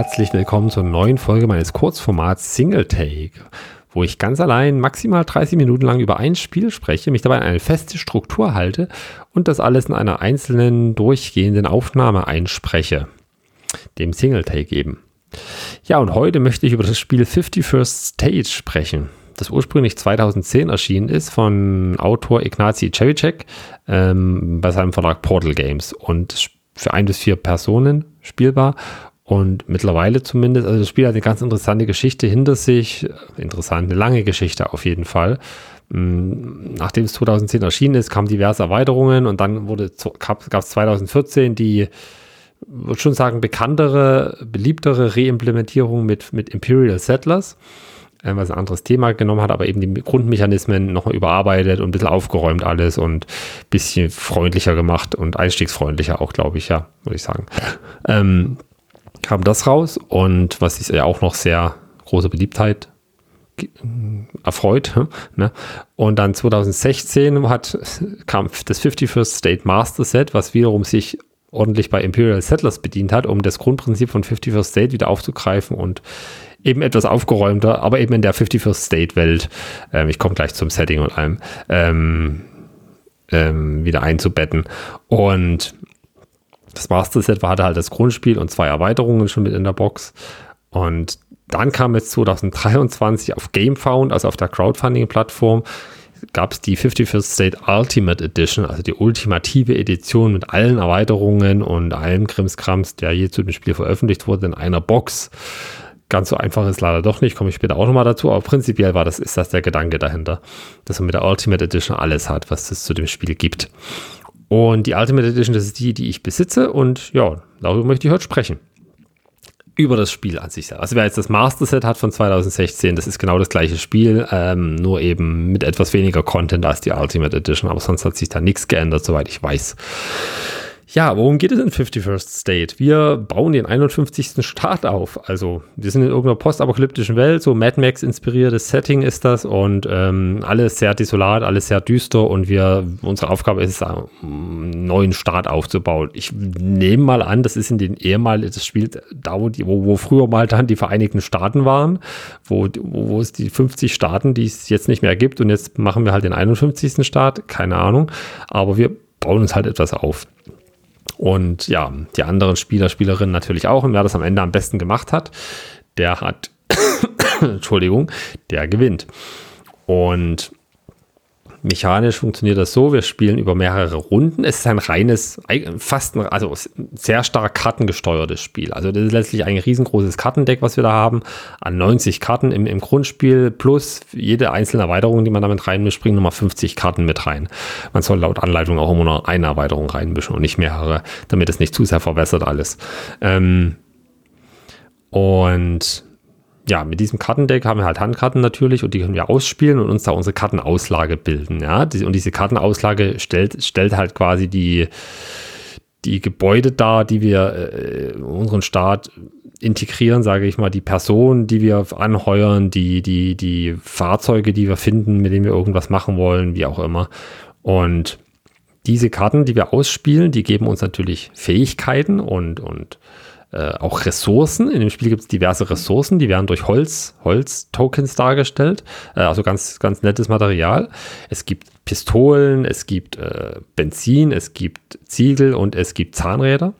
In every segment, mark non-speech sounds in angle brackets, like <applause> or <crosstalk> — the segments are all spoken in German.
herzlich willkommen zur neuen Folge meines Kurzformats Single Take, wo ich ganz allein maximal 30 Minuten lang über ein Spiel spreche, mich dabei an eine feste Struktur halte und das alles in einer einzelnen durchgehenden Aufnahme einspreche, dem Single Take eben. Ja, und heute möchte ich über das Spiel 51st Stage sprechen, das ursprünglich 2010 erschienen ist von Autor Ignacy Cevicek ähm, bei seinem Verlag Portal Games und für ein bis vier Personen spielbar und mittlerweile zumindest, also das Spiel hat eine ganz interessante Geschichte hinter sich. Interessant, eine lange Geschichte auf jeden Fall. Mm, nachdem es 2010 erschienen ist, kamen diverse Erweiterungen und dann wurde, gab es 2014 die, würde schon sagen, bekanntere, beliebtere Reimplementierung mit, mit Imperial Settlers, äh, was ein anderes Thema genommen hat, aber eben die Grundmechanismen nochmal überarbeitet und ein bisschen aufgeräumt alles und ein bisschen freundlicher gemacht und einstiegsfreundlicher auch, glaube ich, ja, würde ich sagen. Ähm, kam das raus und was ist ja auch noch sehr große Beliebtheit erfreut. <laughs> Ne? Und dann 2016 hat, kam das 51st State Master Set, was wiederum sich ordentlich bei Imperial Settlers bedient hat, um das Grundprinzip von 51st State wieder aufzugreifen und eben etwas aufgeräumter, aber eben in der 51st State Welt, ähm, ich komme gleich zum Setting und allem, ähm, ähm, wieder einzubetten. Und das Master Set war halt das Grundspiel und zwei Erweiterungen schon mit in der Box. Und dann kam es 2023 auf GameFound, also auf der Crowdfunding-Plattform, gab es die 51st State Ultimate Edition, also die ultimative Edition mit allen Erweiterungen und allem Krimskrams, der je zu dem Spiel veröffentlicht wurde, in einer Box. Ganz so einfach ist leider doch nicht, komme ich später auch nochmal dazu, aber prinzipiell war das, ist das der Gedanke dahinter, dass man mit der Ultimate Edition alles hat, was es zu dem Spiel gibt. Und die Ultimate Edition, das ist die, die ich besitze. Und ja, darüber möchte ich heute sprechen. Über das Spiel an sich. Also wer jetzt das Master Set hat von 2016, das ist genau das gleiche Spiel, ähm, nur eben mit etwas weniger Content als die Ultimate Edition. Aber sonst hat sich da nichts geändert, soweit ich weiß. Ja, worum geht es in 51st State? Wir bauen den 51. Staat auf. Also, wir sind in irgendeiner postapokalyptischen Welt, so Mad Max inspiriertes Setting ist das und ähm, alles sehr desolat, alles sehr düster und wir, unsere Aufgabe ist es, einen neuen Staat aufzubauen. Ich nehme mal an, das ist in den ehemaligen, das spielt da, wo, die, wo, wo früher mal dann die Vereinigten Staaten waren, wo, wo, wo es die 50 Staaten, die es jetzt nicht mehr gibt und jetzt machen wir halt den 51. Staat, keine Ahnung, aber wir bauen uns halt etwas auf. Und ja, die anderen Spieler, Spielerinnen natürlich auch. Und wer das am Ende am besten gemacht hat, der hat, <coughs> Entschuldigung, der gewinnt. Und Mechanisch funktioniert das so, wir spielen über mehrere Runden. Es ist ein reines, fast ein, also sehr stark kartengesteuertes Spiel. Also das ist letztlich ein riesengroßes Kartendeck, was wir da haben, an 90 Karten im, im Grundspiel, plus jede einzelne Erweiterung, die man damit reinmischt, bringt nochmal 50 Karten mit rein. Man soll laut Anleitung auch immer nur eine Erweiterung reinmischen und nicht mehrere, damit es nicht zu sehr verwässert alles. Ähm, und ja, mit diesem Kartendeck haben wir halt Handkarten natürlich und die können wir ausspielen und uns da unsere Kartenauslage bilden. Ja, und diese Kartenauslage stellt, stellt halt quasi die, die Gebäude dar, die wir äh, unseren Staat integrieren, sage ich mal, die Personen, die wir anheuern, die, die, die Fahrzeuge, die wir finden, mit denen wir irgendwas machen wollen, wie auch immer. Und diese Karten, die wir ausspielen, die geben uns natürlich Fähigkeiten und, und äh, auch Ressourcen. In dem Spiel gibt es diverse Ressourcen, die werden durch Holz, Holz-Tokens dargestellt. Äh, also ganz, ganz nettes Material. Es gibt Pistolen, es gibt äh, Benzin, es gibt Ziegel und es gibt Zahnräder.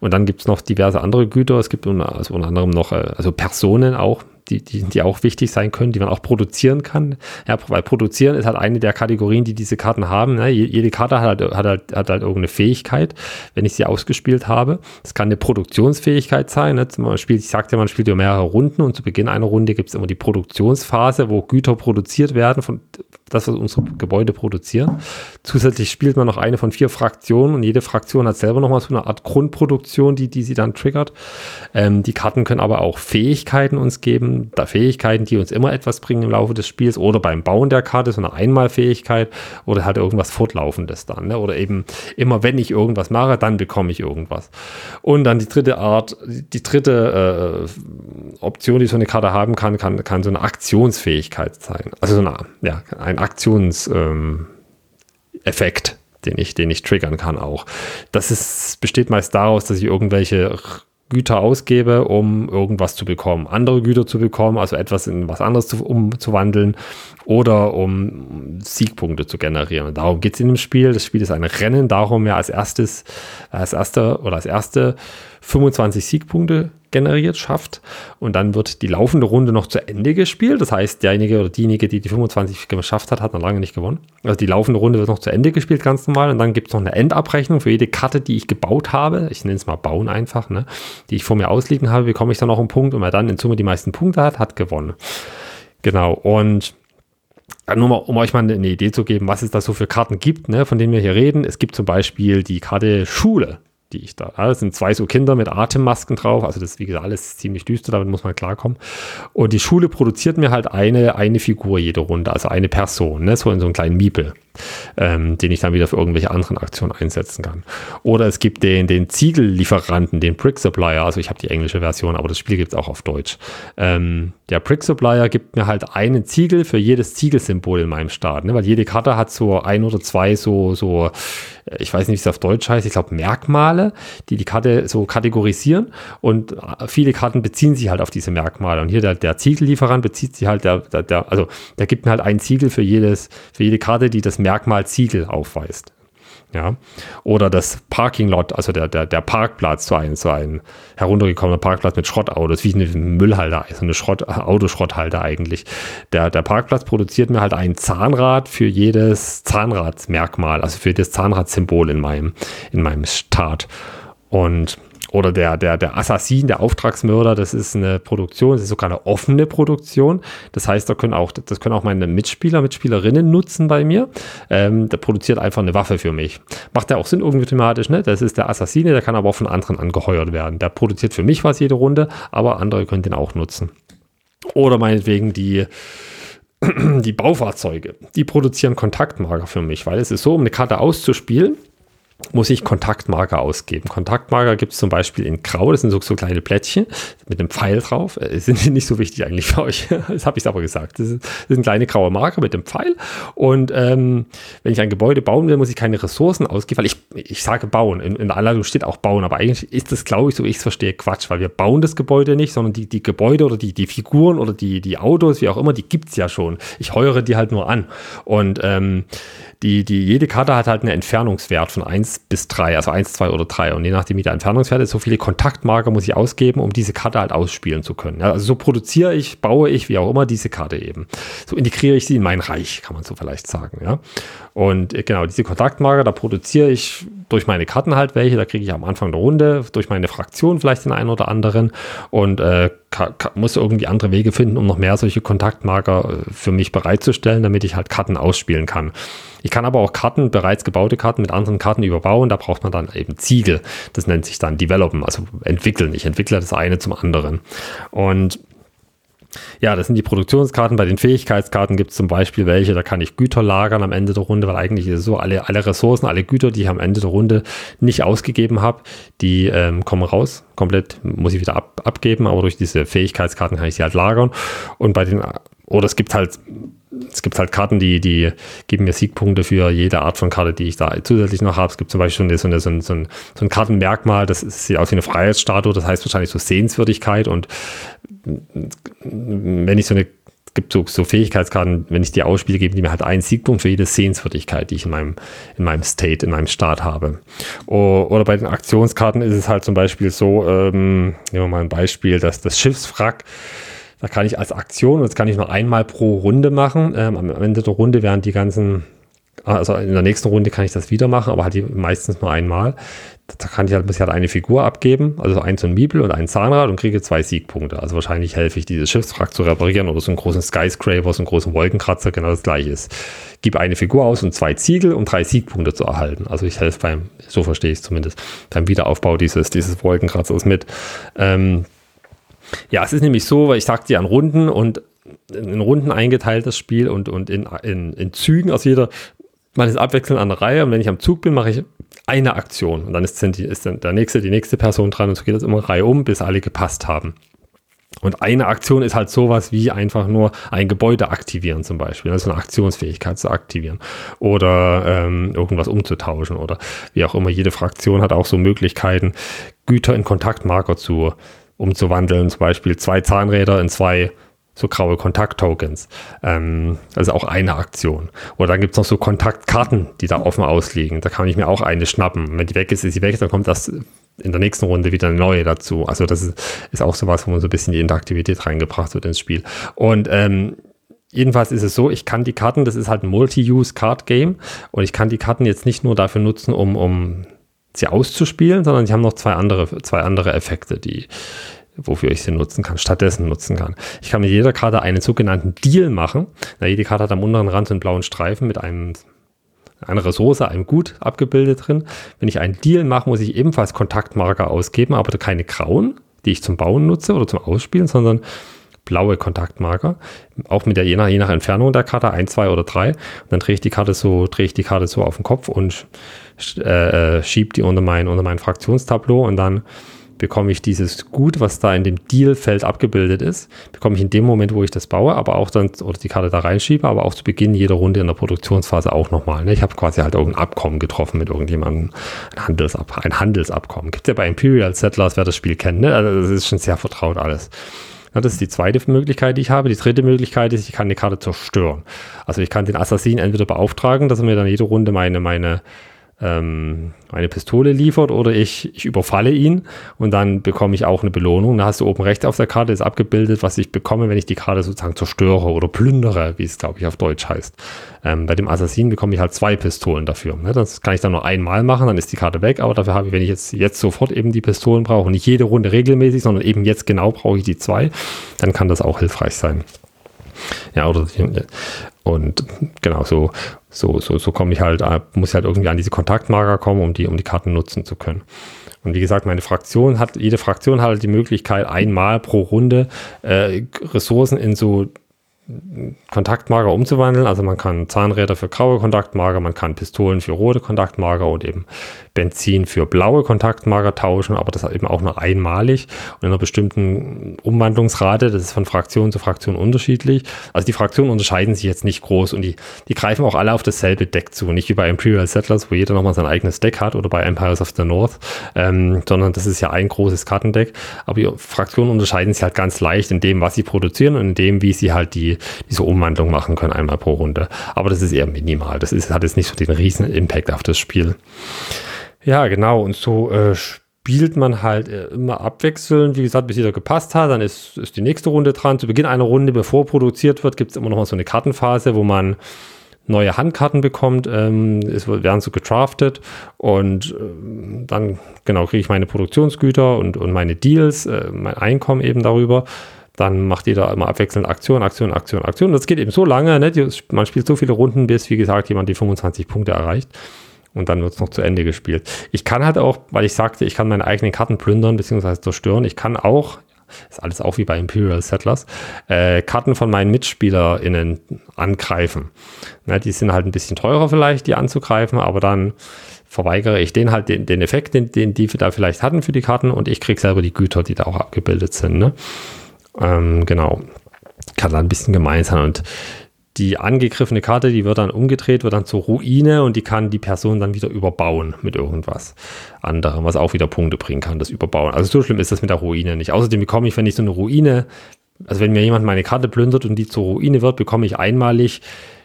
Und dann gibt es noch diverse andere Güter. Es gibt also unter anderem noch äh, also Personen auch, die, die, die auch wichtig sein können, die man auch produzieren kann. Ja, weil produzieren ist halt eine der Kategorien, die diese Karten haben. Ne? Jede Karte hat halt, hat, halt, hat halt irgendeine Fähigkeit, wenn ich sie ausgespielt habe. Das kann eine Produktionsfähigkeit sein. Ne? Man spielt, ich sagte, man spielt ja mehrere Runden und zu Beginn einer Runde gibt es immer die Produktionsphase, wo Güter produziert werden, von das, was unsere Gebäude produzieren. Zusätzlich spielt man noch eine von vier Fraktionen und jede Fraktion hat selber nochmal so eine Art Grundproduktion, die, die sie dann triggert. Ähm, die Karten können aber auch Fähigkeiten uns geben, da Fähigkeiten, die uns immer etwas bringen im Laufe des Spiels oder beim Bauen der Karte so eine Einmalfähigkeit oder halt irgendwas Fortlaufendes dann. Ne? Oder eben immer, wenn ich irgendwas mache, dann bekomme ich irgendwas. Und dann die dritte Art, die dritte äh, Option, die so eine Karte haben kann, kann, kann so eine Aktionsfähigkeit sein. Also so eine, ja, ein Aktionseffekt, ähm, den ich, den ich triggern kann auch. Das ist, besteht meist daraus, dass ich irgendwelche Güter ausgebe, um irgendwas zu bekommen, andere Güter zu bekommen, also etwas in was anderes zu, umzuwandeln oder um Siegpunkte zu generieren. Darum geht es in dem Spiel. Das Spiel ist ein Rennen darum, ja als erstes, als erster oder als erste 25 Siegpunkte generiert, schafft. Und dann wird die laufende Runde noch zu Ende gespielt. Das heißt, derjenige oder diejenige, die die 25 geschafft hat, hat noch lange nicht gewonnen. Also die laufende Runde wird noch zu Ende gespielt, ganz normal. Und dann gibt es noch eine Endabrechnung für jede Karte, die ich gebaut habe. Ich nenne es mal Bauen einfach, ne? die ich vor mir ausliegen habe, bekomme ich dann noch einen Punkt. Und wer dann in Summe die meisten Punkte hat, hat gewonnen. Genau. Und nur mal, um euch mal eine Idee zu geben, was es da so für Karten gibt, ne, von denen wir hier reden. Es gibt zum Beispiel die Karte Schule die ich da. Das sind zwei so Kinder mit Atemmasken drauf. Also das ist wie gesagt alles ziemlich düster, damit muss man klarkommen. Und die Schule produziert mir halt eine, eine Figur jede Runde, also eine Person, ne? so in so einem kleinen Miepel ähm, den ich dann wieder für irgendwelche anderen Aktionen einsetzen kann. Oder es gibt den, den Ziegellieferanten, den Brick Supplier, also ich habe die englische Version, aber das Spiel gibt es auch auf Deutsch. Ähm, der Brick Supplier gibt mir halt einen Ziegel für jedes Ziegelsymbol in meinem Start, ne? weil jede Karte hat so ein oder zwei so, so äh, ich weiß nicht, wie es auf Deutsch heißt, ich glaube Merkmale, die die Karte so kategorisieren und äh, viele Karten beziehen sich halt auf diese Merkmale und hier der, der Ziegellieferant bezieht sich halt, der, der, der, also der gibt mir halt einen Ziegel für jedes, für jede Karte, die das Merkmal Ziegel aufweist. Ja, oder das Parking Lot, also der, der, der Parkplatz, so ein, so ein heruntergekommener Parkplatz mit Schrottautos, wie ein Müllhalter, so eine Schrott, Autoschrotthalter eigentlich. Der, der Parkplatz produziert mir halt ein Zahnrad für jedes Zahnradsmerkmal, also für das Zahnradsymbol in meinem, in meinem Start. Und oder der, der, der Assassin, der Auftragsmörder, das ist eine Produktion, das ist sogar eine offene Produktion. Das heißt, da können auch, das können auch meine Mitspieler, Mitspielerinnen nutzen bei mir. Ähm, der produziert einfach eine Waffe für mich. Macht ja auch Sinn irgendwie thematisch, ne? Das ist der Assassine, der kann aber auch von anderen angeheuert werden. Der produziert für mich was jede Runde, aber andere können den auch nutzen. Oder meinetwegen die, <clears throat> die Baufahrzeuge, die produzieren Kontaktmarker für mich, weil es ist so, um eine Karte auszuspielen, muss ich Kontaktmarker ausgeben. Kontaktmarker gibt es zum Beispiel in Grau, das sind so, so kleine Plättchen mit einem Pfeil drauf. Äh, sind nicht so wichtig eigentlich für euch. <laughs> Das habe ich aber gesagt. Das, ist, das sind kleine graue Marker mit dem Pfeil. Und ähm, wenn ich ein Gebäude bauen will, muss ich keine Ressourcen ausgeben, weil ich, ich sage bauen. In, in der Anleitung steht auch bauen, aber eigentlich ist das, glaube ich, so ich es verstehe, Quatsch, weil wir bauen das Gebäude nicht, sondern die, die Gebäude oder die, die Figuren oder die, die Autos, wie auch immer, die gibt es ja schon. Ich heuere die halt nur an. Und ähm, die, die, jede Karte hat halt einen Entfernungswert von 1 bis 3, also 1, 2 oder 3. Und je nachdem, wie der Entfernungswert ist, so viele Kontaktmarker muss ich ausgeben, um diese Karte halt ausspielen zu können. Also so produziere ich, baue ich, wie auch immer, diese Karte eben. So integriere ich sie in mein Reich, kann man so vielleicht sagen. Ja. Und äh, genau, diese Kontaktmarker, da produziere ich durch meine Karten halt welche, da kriege ich am Anfang der Runde, durch meine Fraktion vielleicht den einen oder anderen und äh, muss irgendwie andere Wege finden, um noch mehr solche Kontaktmarker äh, für mich bereitzustellen, damit ich halt Karten ausspielen kann. Ich kann aber auch Karten, bereits gebaute Karten mit anderen Karten überbauen, da braucht man dann eben Ziegel. Das nennt sich dann Developen, also entwickeln. Ich entwickle das eine zum anderen. Und ja, das sind die Produktionskarten. Bei den Fähigkeitskarten gibt es zum Beispiel welche, da kann ich Güter lagern am Ende der Runde, weil eigentlich ist es so, alle, alle Ressourcen, alle Güter, die ich am Ende der Runde nicht ausgegeben habe, die ähm, kommen raus. Komplett muss ich wieder ab, abgeben, aber durch diese Fähigkeitskarten kann ich sie halt lagern. Und bei den, oder es gibt halt es gibt halt Karten, die, die geben mir Siegpunkte für jede Art von Karte, die ich da zusätzlich noch habe. Es gibt zum Beispiel so, eine, so, ein, so, ein, so ein Kartenmerkmal, das sieht aus wie eine Freiheitsstatue, das heißt wahrscheinlich so Sehenswürdigkeit. Und wenn ich so eine, es gibt so, so Fähigkeitskarten, wenn ich die ausspiele, geben die mir halt einen Siegpunkt für jede Sehenswürdigkeit, die ich in meinem, in meinem State, in meinem Staat habe. Oder bei den Aktionskarten ist es halt zum Beispiel so, ähm, nehmen wir mal ein Beispiel, dass das Schiffswrack da kann ich als Aktion, und das kann ich nur einmal pro Runde machen. Ähm, am Ende der Runde werden die ganzen, also in der nächsten Runde kann ich das wieder machen, aber halt die meistens nur einmal. Da kann ich halt, ich halt eine Figur abgeben, also ein so ein Miebel und ein Zahnrad und kriege zwei Siegpunkte. Also wahrscheinlich helfe ich, dieses Schiffswrack zu reparieren oder so einen großen Skyscraper, so einen großen Wolkenkratzer, genau das gleiche ist. Gib eine Figur aus und zwei Ziegel, um drei Siegpunkte zu erhalten. Also ich helfe beim, so verstehe ich es zumindest, beim Wiederaufbau dieses, dieses Wolkenkratzers mit. Ähm, ja, es ist nämlich so, weil ich sagte ja an Runden und in Runden eingeteilt das Spiel und, und in, in, in Zügen aus jeder, man ist abwechselnd an der Reihe und wenn ich am Zug bin, mache ich eine Aktion und dann ist, ist dann der nächste, die nächste Person dran und so geht das immer Reihe um, bis alle gepasst haben. Und eine Aktion ist halt sowas wie einfach nur ein Gebäude aktivieren zum Beispiel, also eine Aktionsfähigkeit zu aktivieren oder ähm, irgendwas umzutauschen oder wie auch immer. Jede Fraktion hat auch so Möglichkeiten, Güter in Kontaktmarker zu umzuwandeln, zum Beispiel zwei Zahnräder in zwei so graue Kontakttokens. Ähm, also auch eine Aktion. Oder dann gibt es noch so Kontaktkarten, die da offen ausliegen. Da kann ich mir auch eine schnappen. Wenn die weg ist, ist sie weg, dann kommt das in der nächsten Runde wieder eine neue dazu. Also das ist, ist auch sowas, wo man so ein bisschen die Interaktivität reingebracht wird ins Spiel. Und ähm, Jedenfalls ist es so, ich kann die Karten, das ist halt ein Multi-Use-Card-Game und ich kann die Karten jetzt nicht nur dafür nutzen, um, um sie auszuspielen, sondern sie haben noch zwei andere, zwei andere Effekte, die, wofür ich sie nutzen kann, stattdessen nutzen kann. Ich kann mit jeder Karte einen sogenannten Deal machen. Na, jede Karte hat am unteren Rand einen blauen Streifen mit einem eine Ressource, einem Gut abgebildet drin. Wenn ich einen Deal mache, muss ich ebenfalls Kontaktmarker ausgeben, aber keine grauen, die ich zum Bauen nutze oder zum Ausspielen, sondern blaue Kontaktmarker. Auch mit der je nach, je nach Entfernung der Karte, ein, zwei oder drei. Und dann drehe ich die Karte so, drehe ich die Karte so auf den Kopf und äh, äh schiebe die unter mein, unter mein Fraktionstableau und dann bekomme ich dieses Gut, was da in dem Deal-Feld abgebildet ist, bekomme ich in dem Moment, wo ich das baue, aber auch dann, oder die Karte da reinschiebe, aber auch zu Beginn jeder Runde in der Produktionsphase auch nochmal. Ne? Ich habe quasi halt irgendein Abkommen getroffen mit irgendjemandem, ein, Handelsab ein Handelsabkommen. Gibt es ja bei Imperial Settlers, wer das Spiel kennt, ne? also das ist schon sehr vertraut alles. Ja, das ist die zweite Möglichkeit, die ich habe. Die dritte Möglichkeit ist, ich kann die Karte zerstören. Also ich kann den Assassin entweder beauftragen, dass er mir dann jede Runde meine, meine ähm, eine Pistole liefert oder ich, ich überfalle ihn und dann bekomme ich auch eine Belohnung. Da hast du oben rechts auf der Karte ist abgebildet, was ich bekomme, wenn ich die Karte sozusagen zerstöre oder plündere, wie es glaube ich auf Deutsch heißt. Ähm, bei dem Assassin bekomme ich halt zwei Pistolen dafür. Ne? Das kann ich dann nur einmal machen, dann ist die Karte weg, aber dafür habe ich, wenn ich jetzt, jetzt sofort eben die Pistolen brauche, nicht jede Runde regelmäßig, sondern eben jetzt genau brauche ich die zwei, dann kann das auch hilfreich sein. Ja, oder und genau so, so, so, so komme ich halt, äh, muss ich halt irgendwie an diese Kontaktmarker kommen, um die, um die Karten nutzen zu können. Und wie gesagt, meine Fraktion hat, jede Fraktion hat halt die Möglichkeit, einmal pro Runde äh, Ressourcen in so Kontaktmarker umzuwandeln. Also man kann Zahnräder für graue Kontaktmarker, man kann Pistolen für rote Kontaktmarker und eben Benzin für blaue Kontaktmarker tauschen, aber das eben auch nur einmalig und in einer bestimmten Umwandlungsrate. Das ist von Fraktion zu Fraktion unterschiedlich. Also die Fraktionen unterscheiden sich jetzt nicht groß und die, die greifen auch alle auf dasselbe Deck zu. Nicht wie bei Imperial Settlers, wo jeder nochmal sein eigenes Deck hat oder bei Empires of the North, ähm, sondern das ist ja ein großes Kartendeck. Aber die Fraktionen unterscheiden sich halt ganz leicht in dem, was sie produzieren und in dem, wie sie halt die, diese Umwandlung machen können einmal pro Runde. Aber das ist eher minimal. Das ist, hat jetzt nicht so den riesen Impact auf das Spiel. Ja, genau. Und so äh, spielt man halt äh, immer abwechselnd. Wie gesagt, bis jeder gepasst hat, dann ist, ist die nächste Runde dran. Zu Beginn einer Runde, bevor produziert wird, gibt es immer noch mal so eine Kartenphase, wo man neue Handkarten bekommt. Ähm, es werden so getraftet und äh, dann genau kriege ich meine Produktionsgüter und, und meine Deals, äh, mein Einkommen eben darüber. Dann macht jeder immer abwechselnd Aktion, Aktion, Aktion, Aktion. Das geht eben so lange, ne? man spielt so viele Runden, bis, wie gesagt, jemand die 25 Punkte erreicht und dann wird es noch zu Ende gespielt. Ich kann halt auch, weil ich sagte, ich kann meine eigenen Karten plündern bzw. zerstören. Ich kann auch, ist alles auch wie bei Imperial Settlers, äh, Karten von meinen MitspielerInnen angreifen. Ne, die sind halt ein bisschen teurer vielleicht, die anzugreifen, aber dann verweigere ich den halt den, den Effekt, den, den die da vielleicht hatten für die Karten und ich kriege selber die Güter, die da auch abgebildet sind. Ne? Ähm, genau. Kann da ein bisschen gemein sein und die angegriffene Karte, die wird dann umgedreht, wird dann zur Ruine und die kann die Person dann wieder überbauen mit irgendwas anderem, was auch wieder Punkte bringen kann, das Überbauen. Also so schlimm ist das mit der Ruine nicht. Außerdem bekomme ich, wenn ich so eine Ruine, also wenn mir jemand meine Karte plündert und die zur Ruine wird, bekomme ich einmalig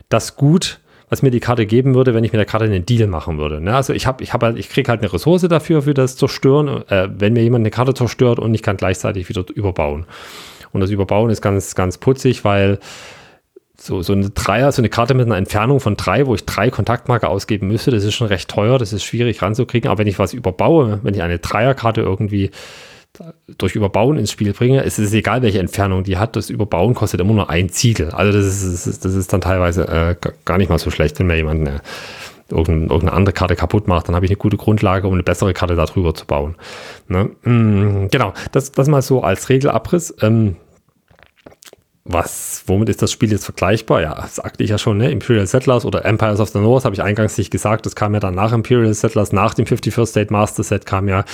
das Gut, was mir die Karte geben würde, wenn ich mit der Karte einen Deal machen würde. Ne? Also ich habe, ich habe halt, ich kriege halt eine Ressource dafür, für das Zerstören, äh, wenn mir jemand eine Karte zerstört und ich kann gleichzeitig wieder überbauen. Und das Überbauen ist ganz, ganz putzig, weil so, so eine Dreier, so eine Karte mit einer Entfernung von drei, wo ich drei Kontaktmarker ausgeben müsste, das ist schon recht teuer, das ist schwierig ranzukriegen. Aber wenn ich was überbaue, wenn ich eine Dreierkarte irgendwie durch Überbauen ins Spiel bringe, ist es egal, welche Entfernung die hat. Das Überbauen kostet immer nur ein Ziegel. Also das ist, das ist dann teilweise äh, gar nicht mal so schlecht, wenn mir jemand eine, irgendeine, irgendeine andere Karte kaputt macht. Dann habe ich eine gute Grundlage, um eine bessere Karte darüber zu bauen. Ne? Mm, genau, das, das mal so als Regelabriss. Ähm, was, womit ist das Spiel jetzt vergleichbar? Ja, sagte ich ja schon, ne? Imperial Settlers oder Empires of the North, habe ich eingangs nicht gesagt. Das kam ja dann nach Imperial Settlers, nach dem 51st State Master Set kam ja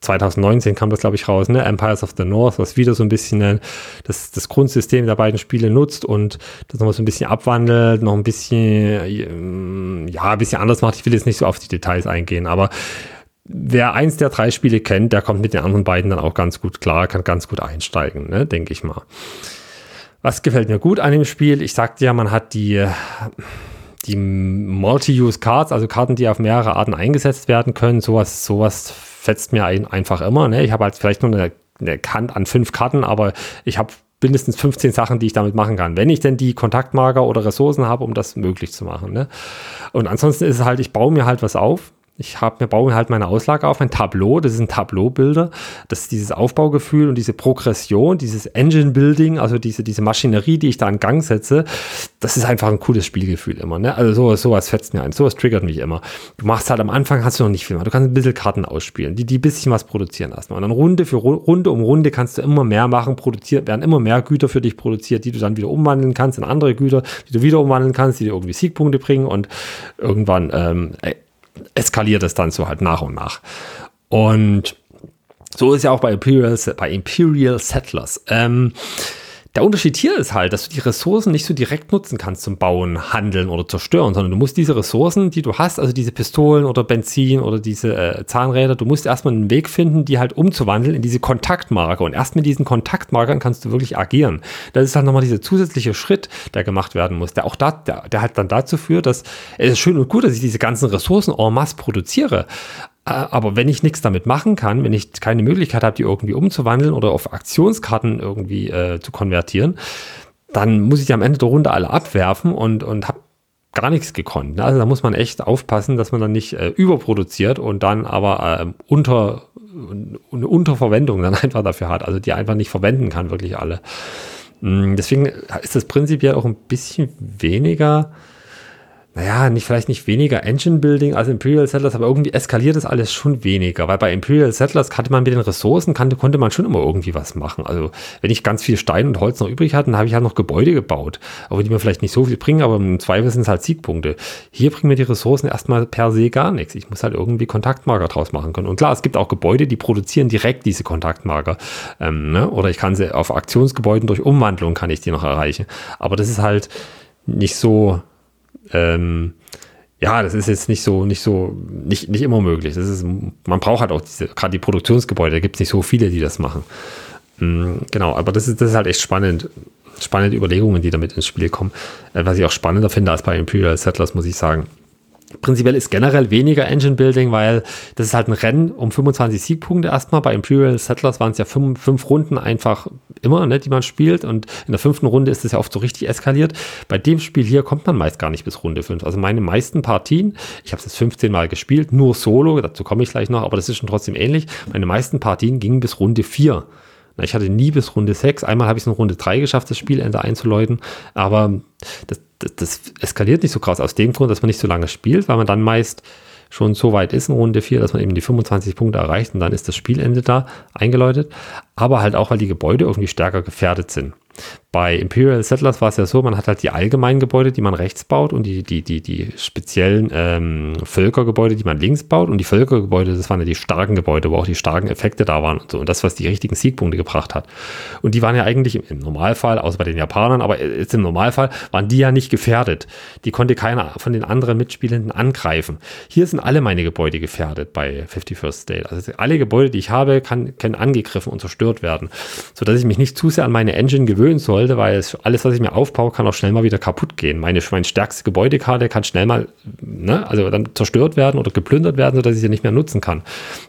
2019 kam das, glaube ich, raus, ne? Empires of the North, was wieder so ein bisschen äh, das, das Grundsystem der beiden Spiele nutzt und das nochmal so ein bisschen abwandelt, noch ein bisschen, ja, ein bisschen anders macht. Ich will jetzt nicht so auf die Details eingehen, aber wer eins der drei Spiele kennt, der kommt mit den anderen beiden dann auch ganz gut klar, kann ganz gut einsteigen, ne? denke ich mal. Was gefällt mir gut an dem Spiel? Ich sagte ja, man hat die, die Multi-Use-Cards, also Karten, die auf mehrere Arten eingesetzt werden können. Sowas, sowas fetzt mir ein, einfach immer. Ne? Ich habe halt vielleicht nur eine, eine Kant an fünf Karten, aber ich habe mindestens 15 Sachen, die ich damit machen kann, wenn ich denn die Kontaktmarker oder Ressourcen habe, um das möglich zu machen. Ne? Und ansonsten ist es halt, ich baue mir halt was auf ich habe mir baue halt meine Auslage auf, ein Tableau, das ist ein Tableau-Bilder, das ist dieses Aufbaugefühl und diese Progression, dieses Engine-Building, also diese, diese Maschinerie, die ich da in Gang setze, das ist einfach ein cooles Spielgefühl immer. Ne? Also sowas, sowas fetzt mir ein, sowas triggert mich immer. Du machst halt am Anfang, hast du noch nicht viel mehr, du kannst ein bisschen Karten ausspielen, die, die bisschen was produzieren lassen. Und dann Runde für Runde um Runde kannst du immer mehr machen, produziert werden immer mehr Güter für dich produziert, die du dann wieder umwandeln kannst in andere Güter, die du wieder umwandeln kannst, die dir irgendwie Siegpunkte bringen und irgendwann ähm, eskaliert es dann so halt nach und nach. Und so ist ja auch bei Imperial, bei Imperial Settlers. Ähm, der Unterschied hier ist halt, dass du die Ressourcen nicht so direkt nutzen kannst zum Bauen, Handeln oder Zerstören, sondern du musst diese Ressourcen, die du hast, also diese Pistolen oder Benzin oder diese äh, Zahnräder, du musst erstmal einen Weg finden, die halt umzuwandeln in diese Kontaktmarker. Und erst mit diesen Kontaktmarkern kannst du wirklich agieren. Das ist halt nochmal dieser zusätzliche Schritt, der gemacht werden muss, der auch da, der, der halt dann dazu führt, dass es ist schön und gut, dass ich diese ganzen Ressourcen en masse produziere. Äh, aber wenn ich nichts damit machen kann, wenn ich keine Möglichkeit habe, die irgendwie umzuwandeln oder auf Aktionskarten irgendwie äh, zu konvertieren, dann muss ich die am Ende der Runde alle abwerfen und, und habe gar nichts gekonnt. Also da muss man echt aufpassen, dass man dann nicht äh, überproduziert und dann aber äh, unter eine Unterverwendung dann <laughs> einfach dafür hat, also die einfach nicht verwenden kann, wirklich alle. Mm, deswegen ist das prinzipiell auch ein bisschen weniger naja, nicht, vielleicht nicht weniger Engine Building als Imperial Settlers, aber irgendwie eskaliert das alles schon weniger, weil bei Imperial Settlers hatte man mit den Ressourcen, kannte, konnte man schon immer irgendwie was machen. Also, wenn ich ganz viel Stein und Holz noch übrig hatte, dann habe ich halt noch Gebäude gebaut, auch die mir vielleicht nicht so viel bringen, aber im Zweifel sind es halt Siegpunkte. Hier bringen mir die Ressourcen erstmal per se gar nichts. Ich muss halt irgendwie Kontaktmarker draus machen können. Und klar, es gibt auch Gebäude, die produzieren direkt diese Kontaktmarker. Ähm, ne? Oder ich kann sie auf Aktionsgebäuden durch Umwandlung kann ich die noch erreichen. Aber das ist halt nicht so ähm, ja, das ist jetzt nicht so, nicht so, nicht, nicht immer möglich. Das ist, man braucht halt auch diese, gerade die Produktionsgebäude, da gibt es nicht so viele, die das machen. Mhm, genau, aber das ist, das ist halt echt spannend. Spannende Überlegungen, die damit ins Spiel kommen. Äh, was ich auch spannender finde als bei Imperial Settlers, muss ich sagen. Prinzipiell ist generell weniger Engine Building, weil das ist halt ein Rennen um 25 Siegpunkte erstmal. Bei Imperial Settlers waren es ja fünf, fünf Runden einfach immer, ne, die man spielt. Und in der fünften Runde ist es ja oft so richtig eskaliert. Bei dem Spiel hier kommt man meist gar nicht bis Runde 5. Also meine meisten Partien, ich habe es jetzt 15 Mal gespielt, nur solo, dazu komme ich gleich noch, aber das ist schon trotzdem ähnlich. Meine meisten Partien gingen bis Runde 4. Ich hatte nie bis Runde 6. Einmal habe ich es in Runde 3 geschafft, das Spielende einzuläuten. Aber das, das, eskaliert nicht so krass aus dem Grund, dass man nicht so lange spielt, weil man dann meist schon so weit ist in Runde 4, dass man eben die 25 Punkte erreicht und dann ist das Spielende da eingeläutet. Aber halt auch, weil die Gebäude irgendwie stärker gefährdet sind. Bei Imperial Settlers war es ja so, man hat halt die allgemeinen Gebäude, die man rechts baut und die, die, die, die speziellen ähm, Völkergebäude, die man links baut. Und die Völkergebäude, das waren ja die starken Gebäude, wo auch die starken Effekte da waren und so. Und das, was die richtigen Siegpunkte gebracht hat. Und die waren ja eigentlich im Normalfall, außer bei den Japanern, aber jetzt im Normalfall, waren die ja nicht gefährdet. Die konnte keiner von den anderen Mitspielenden angreifen. Hier sind alle meine Gebäude gefährdet bei 51st State. Also alle Gebäude, die ich habe, kann, können angegriffen und zerstört werden. Sodass ich mich nicht zu sehr an meine Engine gewöhne gewöhnen sollte, weil es, alles, was ich mir aufbaue, kann auch schnell mal wieder kaputt gehen. Meine, meine stärkste Gebäudekarte kann schnell mal, ne, also dann zerstört werden oder geplündert werden, sodass ich sie nicht mehr nutzen kann.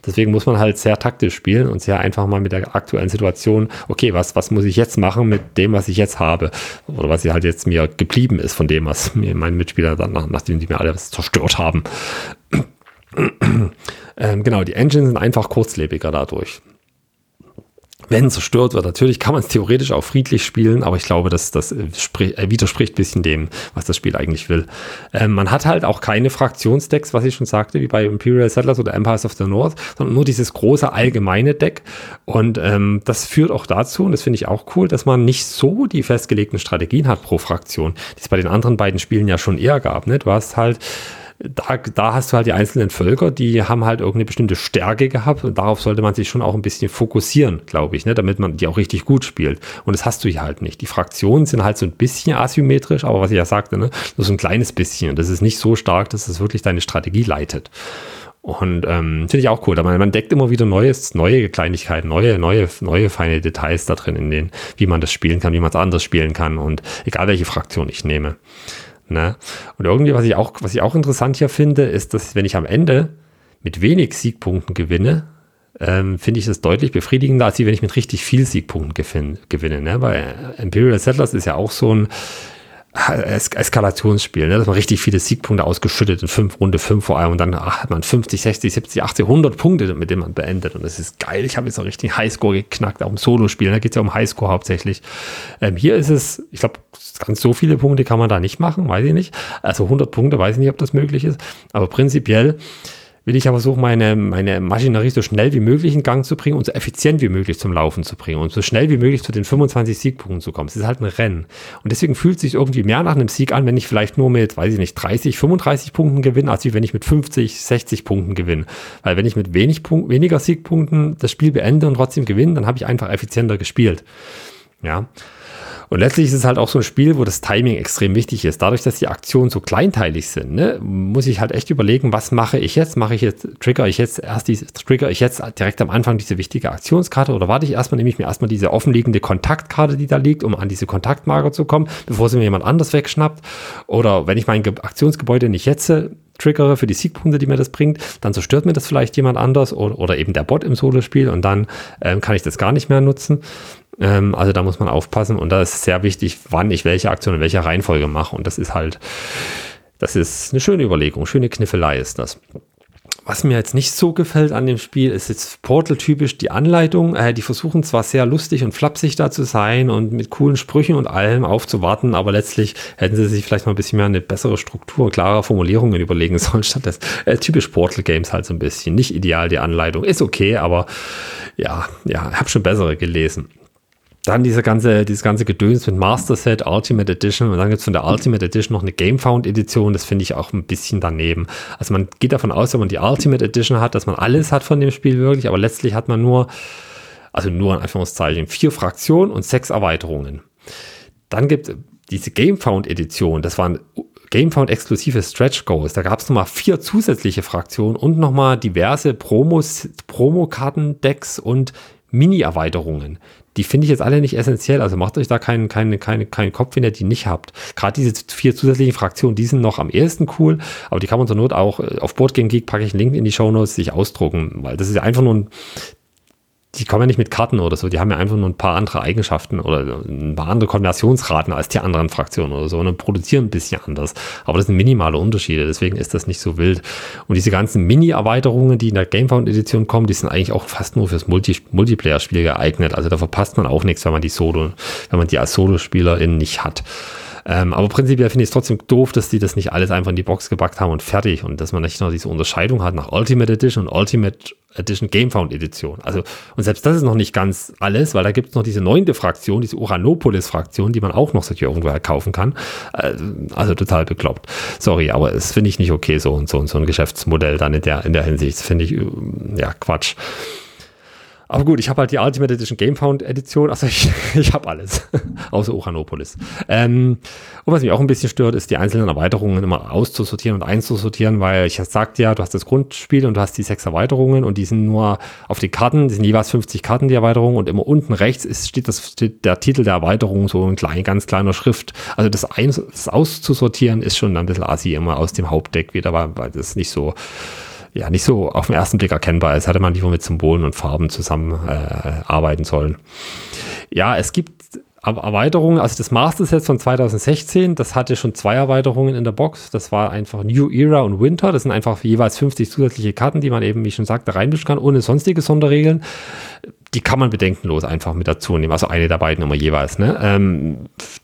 Deswegen muss man halt sehr taktisch spielen und sehr einfach mal mit der aktuellen Situation, okay, was, was muss ich jetzt machen mit dem, was ich jetzt habe? Oder was halt jetzt mir geblieben ist von dem, was <laughs> mir meine Mitspieler dann, nachdem die mir alles zerstört haben. <clears throat> ähm, genau, die Engines sind einfach kurzlebiger dadurch wenn zerstört wird. Natürlich kann man es theoretisch auch friedlich spielen, aber ich glaube, dass das äh, äh, widerspricht ein bisschen dem, was das Spiel eigentlich will. Ähm, man hat halt auch keine Fraktionsdecks, was ich schon sagte, wie bei Imperial Settlers oder Empires of the North, sondern nur dieses große allgemeine Deck. Und ähm, das führt auch dazu, und das finde ich auch cool, dass man nicht so die festgelegten Strategien hat pro Fraktion, die es bei den anderen beiden Spielen ja schon eher gab. Ne? Du hast halt da, da hast du halt die einzelnen Völker, die haben halt irgendeine bestimmte Stärke gehabt und darauf sollte man sich schon auch ein bisschen fokussieren, glaube ich, ne, damit man die auch richtig gut spielt. Und das hast du hier halt nicht. Die Fraktionen sind halt so ein bisschen asymmetrisch, aber was ich ja sagte, ne, nur so ein kleines bisschen. Das ist nicht so stark, dass es wirklich deine Strategie leitet. Und ähm, finde ich auch cool. Man, man deckt immer wieder neues, neue Kleinigkeiten, neue, neue, neue feine Details da drin, in denen, wie man das spielen kann, wie man es anders spielen kann und egal welche Fraktion ich nehme. Ne? Und irgendwie, was ich auch, was ich auch interessant hier finde, ist, dass wenn ich am Ende mit wenig Siegpunkten gewinne, ähm, finde ich das deutlich befriedigender, als wenn ich mit richtig viel Siegpunkten gewinne. ne? Weil Imperial Settlers ist ja auch so ein es Eskalationsspiel, ne? dass man richtig viele Siegpunkte ausgeschüttet in fünf Runde fünf vor allem und dann ach, hat man 50, 60, 70, 80, 100 Punkte, mit denen man beendet und das ist geil. Ich habe jetzt auch richtig Highscore geknackt, auch im Solo-Spiel, da geht es ja um Highscore hauptsächlich. Ähm, hier ist es, ich glaube, ganz so viele Punkte kann man da nicht machen, weiß ich nicht. Also 100 Punkte, weiß ich nicht, ob das möglich ist, aber prinzipiell will ich aber versuchen, meine, meine Maschinerie so schnell wie möglich in Gang zu bringen und so effizient wie möglich zum Laufen zu bringen und so schnell wie möglich zu den 25 Siegpunkten zu kommen. Es ist halt ein Rennen. Und deswegen fühlt es sich irgendwie mehr nach einem Sieg an, wenn ich vielleicht nur mit, weiß ich nicht, 30, 35 Punkten gewinne, als wenn ich mit 50, 60 Punkten gewinne. Weil wenn ich mit wenig Punkt, weniger Siegpunkten das Spiel beende und trotzdem gewinne, dann habe ich einfach effizienter gespielt. Ja. Und letztlich ist es halt auch so ein Spiel, wo das Timing extrem wichtig ist. Dadurch, dass die Aktionen so kleinteilig sind, ne, muss ich halt echt überlegen, was mache ich jetzt? Mache ich jetzt, trigger ich jetzt erst diese, trigger ich jetzt direkt am Anfang diese wichtige Aktionskarte oder warte ich erstmal, nehme ich mir erstmal diese offenliegende Kontaktkarte, die da liegt, um an diese Kontaktmarker zu kommen, bevor sie mir jemand anders wegschnappt. Oder wenn ich mein Aktionsgebäude nicht jetzt triggere für die Siegpunkte, die mir das bringt, dann zerstört mir das vielleicht jemand anders oder, oder eben der Bot im Solo-Spiel und dann ähm, kann ich das gar nicht mehr nutzen. Ähm, also da muss man aufpassen und da ist sehr wichtig, wann ich welche Aktion in welcher Reihenfolge mache. Und das ist halt, das ist eine schöne Überlegung, schöne Kniffelei ist das. Was mir jetzt nicht so gefällt an dem Spiel, ist jetzt Portal-typisch die Anleitung. Äh, die versuchen zwar sehr lustig und flapsig da zu sein und mit coolen Sprüchen und allem aufzuwarten, aber letztlich hätten sie sich vielleicht mal ein bisschen mehr eine bessere Struktur, klare Formulierungen überlegen sollen, statt das äh, typisch Portal-Games halt so ein bisschen. Nicht ideal die Anleitung, ist okay, aber ja, ja, habe schon bessere gelesen. Dann diese ganze, dieses ganze Gedöns mit Master Set, Ultimate Edition und dann gibt es von der Ultimate Edition noch eine Gamefound Edition. Das finde ich auch ein bisschen daneben. Also man geht davon aus, wenn man die Ultimate Edition hat, dass man alles hat von dem Spiel wirklich, aber letztlich hat man nur, also nur in Anführungszeichen, vier Fraktionen und sechs Erweiterungen. Dann gibt diese Gamefound Edition, das waren Gamefound exklusive Stretch Goals. Da gab es nochmal vier zusätzliche Fraktionen und nochmal diverse Promos, Promokarten-Decks und Mini-Erweiterungen die finde ich jetzt alle nicht essentiell. Also macht euch da keinen, keinen, keinen, keinen Kopf, wenn ihr die nicht habt. Gerade diese vier zusätzlichen Fraktionen, die sind noch am ehesten cool, aber die kann man zur Not auch äh, auf Boardgame Geek packe ich einen Link in die Show Notes, sich ausdrucken, weil das ist ja einfach nur ein die kommen ja nicht mit Karten oder so, die haben ja einfach nur ein paar andere Eigenschaften oder ein paar andere Konversionsraten als die anderen Fraktionen oder so und produzieren ein bisschen anders. Aber das sind minimale Unterschiede, deswegen ist das nicht so wild. Und diese ganzen Mini-Erweiterungen, die in der Gamefound-Edition kommen, die sind eigentlich auch fast nur fürs Multi Multiplayer-Spiel geeignet. Also da verpasst man auch nichts, wenn man die Solo, wenn man die als Solo-Spielerin nicht hat. Ähm, aber prinzipiell finde ich es trotzdem doof, dass die das nicht alles einfach in die Box gepackt haben und fertig und dass man nicht noch diese Unterscheidung hat nach Ultimate Edition und Ultimate Edition Gamefound Edition. Also, und selbst das ist noch nicht ganz alles, weil da gibt es noch diese neunte Fraktion, diese Uranopolis-Fraktion, die man auch noch solche irgendwo kaufen kann. Also, also total bekloppt. Sorry, aber es finde ich nicht okay, so und so, so ein Geschäftsmodell dann in der, in der Hinsicht. Finde ich, ja, Quatsch. Aber gut, ich habe halt die Ultimate Edition Gamefound Edition. Also ich, <laughs> ich habe alles, <laughs> außer Uranopolis. Ähm, und was mich auch ein bisschen stört, ist die einzelnen Erweiterungen immer auszusortieren und einzusortieren, weil ich sagte ja, du hast das Grundspiel und du hast die sechs Erweiterungen und die sind nur auf die Karten, die sind jeweils 50 Karten, die Erweiterung und immer unten rechts ist, steht, das, steht der Titel der Erweiterung so in klein, ganz kleiner Schrift. Also das, ein, das auszusortieren ist schon ein bisschen assi immer aus dem Hauptdeck wieder, weil, weil das nicht so ja nicht so auf den ersten Blick erkennbar ist. Hätte man lieber mit Symbolen und Farben zusammen äh, arbeiten sollen. Ja, es gibt Erweiterungen, also das Master Set von 2016, das hatte schon zwei Erweiterungen in der Box. Das war einfach New Era und Winter. Das sind einfach jeweils 50 zusätzliche Karten, die man eben, wie ich schon sagte, reinmischen kann, ohne sonstige Sonderregeln. Die kann man bedenkenlos einfach mit dazu nehmen. Also eine der beiden immer jeweils. Ne? Ähm,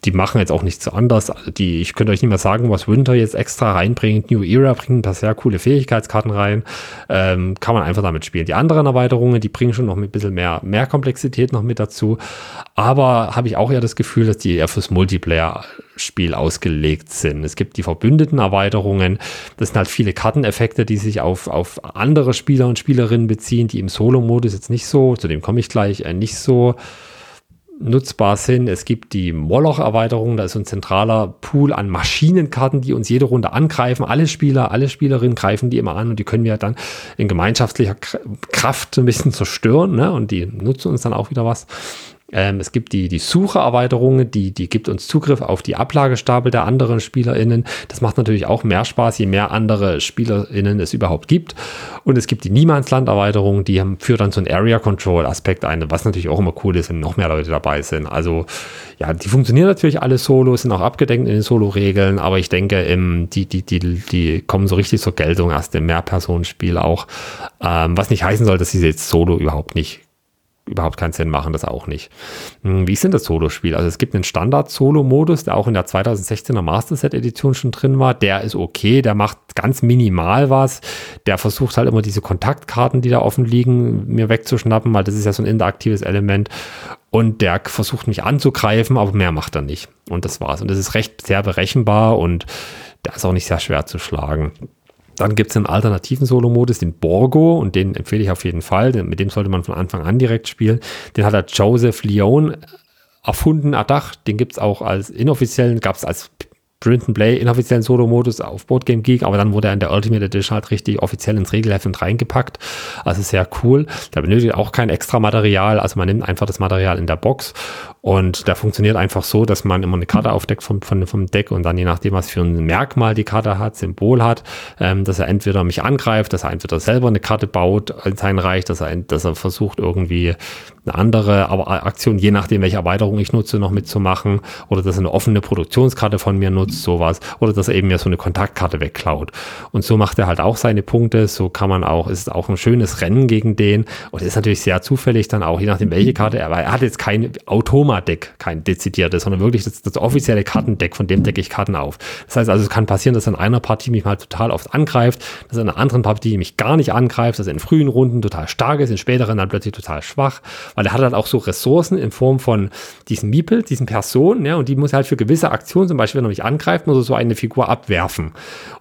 die machen jetzt auch nichts anders. Die, ich könnte euch nicht mehr sagen, was Winter jetzt extra reinbringt. New Era bringt da sehr coole Fähigkeitskarten rein. Ähm, kann man einfach damit spielen. Die anderen Erweiterungen, die bringen schon noch ein bisschen mehr, mehr Komplexität noch mit dazu. Aber habe ich auch eher das Gefühl, dass die eher fürs Multiplayer-Spiel ausgelegt sind. Es gibt die verbündeten Erweiterungen. Das sind halt viele Karteneffekte, die sich auf, auf andere Spieler und Spielerinnen beziehen, die im Solo-Modus jetzt nicht so, zu dem komme ich gleich, äh, nicht so nutzbar sind. Es gibt die Moloch-Erweiterung, da ist ein zentraler Pool an Maschinenkarten, die uns jede Runde angreifen. Alle Spieler, alle Spielerinnen greifen die immer an und die können wir dann in gemeinschaftlicher Kraft ein bisschen zerstören ne? und die nutzen uns dann auch wieder was. Ähm, es gibt die, die Suchererweiterungen, die, die gibt uns Zugriff auf die Ablagestapel der anderen SpielerInnen. Das macht natürlich auch mehr Spaß, je mehr andere SpielerInnen es überhaupt gibt. Und es gibt die Niemandsland-Erweiterung, die führt dann so einen Area-Control-Aspekt ein, was natürlich auch immer cool ist, wenn noch mehr Leute dabei sind. Also, ja, die funktionieren natürlich alle solo, sind auch abgedeckt in den Solo-Regeln, aber ich denke, ähm, die, die, die, die kommen so richtig zur Geltung erst im Mehrpersonenspiel auch. Ähm, was nicht heißen soll, dass sie jetzt solo überhaupt nicht überhaupt keinen Sinn machen, das auch nicht. Hm, wie ist denn das Solo-Spiel? Also es gibt einen Standard-Solo-Modus, der auch in der 2016er Master Set Edition schon drin war. Der ist okay, der macht ganz minimal was. Der versucht halt immer diese Kontaktkarten, die da offen liegen, mir wegzuschnappen, weil das ist ja so ein interaktives Element. Und der versucht mich anzugreifen, aber mehr macht er nicht. Und das war's. Und das ist recht sehr berechenbar und der ist auch nicht sehr schwer zu schlagen. Dann gibt es einen alternativen Solo-Modus, den Borgo, und den empfehle ich auf jeden Fall. Mit dem sollte man von Anfang an direkt spielen. Den hat der Joseph Leone erfunden, erdacht. Den gibt es auch als inoffiziellen, gab es als Brinton Play inoffiziellen Solo-Modus auf Boardgame Geek, aber dann wurde er in der Ultimate Edition halt richtig offiziell ins Regelheft mit reingepackt. Also sehr cool. Da benötigt auch kein extra Material, also man nimmt einfach das Material in der Box und der funktioniert einfach so, dass man immer eine Karte aufdeckt vom, vom, vom Deck und dann je nachdem, was für ein Merkmal die Karte hat, Symbol hat, ähm, dass er entweder mich angreift, dass er entweder selber eine Karte baut in sein Reich, dass er, dass er versucht irgendwie eine andere Aktion, je nachdem, welche Erweiterung ich nutze, noch mitzumachen. Oder dass er eine offene Produktionskarte von mir nutzt, sowas. Oder dass er eben mir so eine Kontaktkarte wegklaut. Und so macht er halt auch seine Punkte, so kann man auch, ist auch ein schönes Rennen gegen den. Und ist natürlich sehr zufällig dann auch, je nachdem, welche Karte er, weil er hat jetzt kein Automat Automat-Deck, kein dezidiertes, sondern wirklich das, das offizielle Kartendeck, von dem decke ich Karten auf. Das heißt also, es kann passieren, dass in einer Partie mich mal total oft angreift, dass in einer anderen Partie mich gar nicht angreift, dass er in frühen Runden total stark ist, in späteren dann plötzlich total schwach, weil er hat halt auch so Ressourcen in Form von diesen Miepel, diesen Personen, ja, und die muss halt für gewisse Aktionen, zum Beispiel, wenn er mich angreift, muss er so eine Figur abwerfen.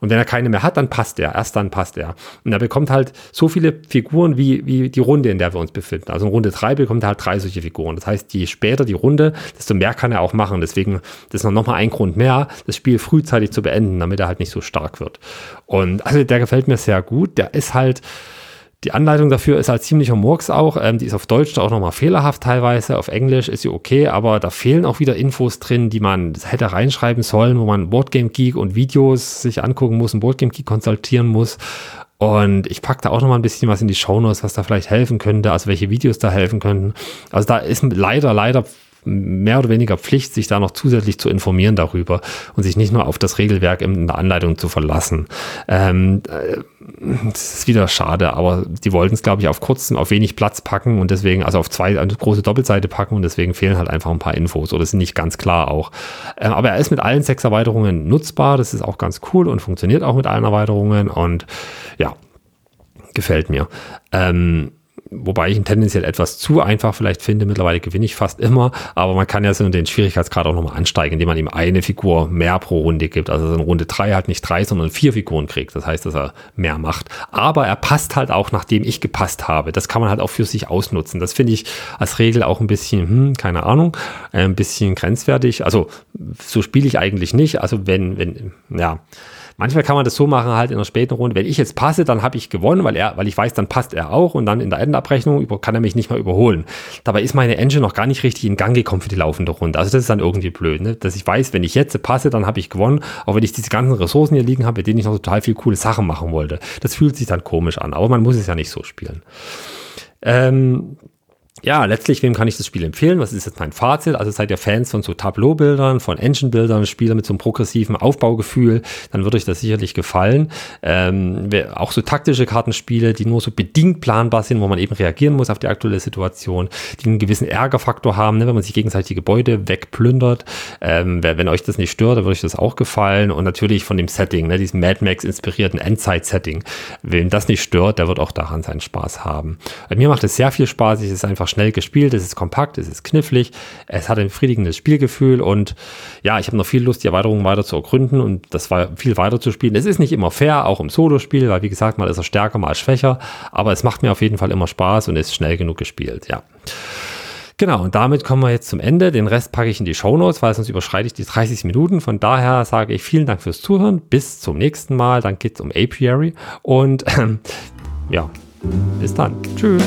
Und wenn er keine mehr hat, dann passt er, erst dann passt er. Und er bekommt halt so viele Figuren wie, wie die Runde, in der wir uns befinden. Also in Runde drei bekommt er halt drei solche Figuren. Das heißt, je später die Runde, desto mehr kann er auch machen. Deswegen das ist noch mal ein Grund mehr, das Spiel frühzeitig zu beenden, damit er halt nicht so stark wird. Und also der gefällt mir sehr gut. Der ist halt die Anleitung dafür ist halt ziemlicher Murks auch. Ähm, die ist auf Deutsch auch nochmal fehlerhaft teilweise. Auf Englisch ist sie okay, aber da fehlen auch wieder Infos drin, die man hätte reinschreiben sollen, wo man Boardgame Geek und Videos sich angucken muss, und Boardgame Geek konsultieren muss. Und ich packe da auch noch mal ein bisschen was in die Shownotes, was da vielleicht helfen könnte, also welche Videos da helfen könnten. Also da ist leider, leider mehr oder weniger Pflicht, sich da noch zusätzlich zu informieren darüber und sich nicht nur auf das Regelwerk in der Anleitung zu verlassen. Ähm, äh, das ist wieder schade, aber die wollten es, glaube ich, auf kurzen, auf wenig Platz packen und deswegen, also auf zwei, eine große Doppelseite packen und deswegen fehlen halt einfach ein paar Infos oder sind nicht ganz klar auch. Ähm, aber er ist mit allen sechs Erweiterungen nutzbar, das ist auch ganz cool und funktioniert auch mit allen Erweiterungen und ja, gefällt mir. Ähm, wobei ich ihn tendenziell etwas zu einfach vielleicht finde. Mittlerweile gewinne ich fast immer, aber man kann ja so den Schwierigkeitsgrad auch nochmal ansteigen, indem man ihm eine Figur mehr pro Runde gibt. Also in Runde drei halt nicht drei, sondern vier Figuren kriegt. Das heißt, dass er mehr macht. Aber er passt halt auch, nachdem ich gepasst habe. Das kann man halt auch für sich ausnutzen. Das finde ich als Regel auch ein bisschen, hm, keine Ahnung, ein bisschen grenzwertig. Also so spiele ich eigentlich nicht. Also wenn, wenn, ja Manchmal kann man das so machen, halt in der späten Runde, wenn ich jetzt passe, dann habe ich gewonnen, weil er, weil ich weiß, dann passt er auch und dann in der Endabrechnung kann er mich nicht mehr überholen. Dabei ist meine Engine noch gar nicht richtig in Gang gekommen für die laufende Runde. Also das ist dann irgendwie blöd, ne? dass ich weiß, wenn ich jetzt passe, dann habe ich gewonnen, auch wenn ich diese ganzen Ressourcen hier liegen habe, mit denen ich noch total viel coole Sachen machen wollte. Das fühlt sich dann komisch an, aber man muss es ja nicht so spielen. Ähm, ja, letztlich, wem kann ich das Spiel empfehlen? Was ist jetzt mein Fazit? Also seid ihr Fans von so Tableau-Bildern, von Engine-Bildern, Spieler mit so einem progressiven Aufbaugefühl, dann würde euch das sicherlich gefallen. Ähm, auch so taktische Kartenspiele, die nur so bedingt planbar sind, wo man eben reagieren muss auf die aktuelle Situation, die einen gewissen Ärgerfaktor haben, ne, wenn man sich gegenseitig Gebäude wegplündert. Ähm, wenn euch das nicht stört, dann würde euch das auch gefallen. Und natürlich von dem Setting, ne, diesem Mad Max-inspirierten Endzeit-Setting. Wem das nicht stört, der wird auch daran seinen Spaß haben. Mir macht es sehr viel Spaß. Es ist einfach einfach schnell gespielt, es ist kompakt, es ist knifflig, es hat ein befriedigendes Spielgefühl und ja, ich habe noch viel Lust, die Erweiterungen weiter zu ergründen und das war viel weiter zu spielen. Es ist nicht immer fair, auch im Solo-Spiel, weil wie gesagt, mal ist er stärker, mal schwächer, aber es macht mir auf jeden Fall immer Spaß und ist schnell genug gespielt, ja. Genau, und damit kommen wir jetzt zum Ende. Den Rest packe ich in die Show Notes, weil sonst überschreite ich die 30 Minuten. Von daher sage ich vielen Dank fürs Zuhören. Bis zum nächsten Mal. Dann geht es um Apiary. Und ähm, ja, bis dann. Tschüss.